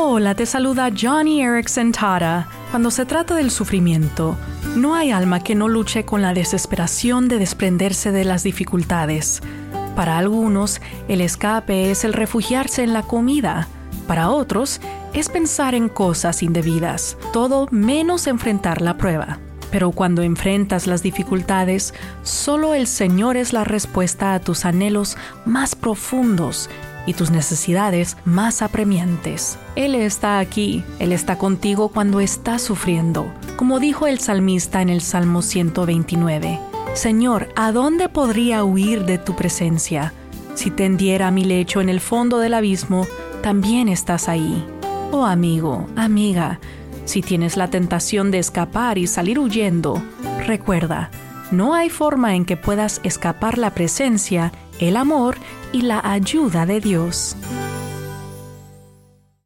Hola, te saluda Johnny Erickson Tara. Cuando se trata del sufrimiento, no hay alma que no luche con la desesperación de desprenderse de las dificultades. Para algunos, el escape es el refugiarse en la comida. Para otros, es pensar en cosas indebidas, todo menos enfrentar la prueba. Pero cuando enfrentas las dificultades, solo el Señor es la respuesta a tus anhelos más profundos y tus necesidades más apremiantes. Él está aquí, Él está contigo cuando estás sufriendo. Como dijo el salmista en el Salmo 129, Señor, ¿a dónde podría huir de tu presencia? Si tendiera mi lecho en el fondo del abismo, también estás ahí. Oh amigo, amiga, si tienes la tentación de escapar y salir huyendo, recuerda, no hay forma en que puedas escapar la presencia, el amor y la ayuda de Dios.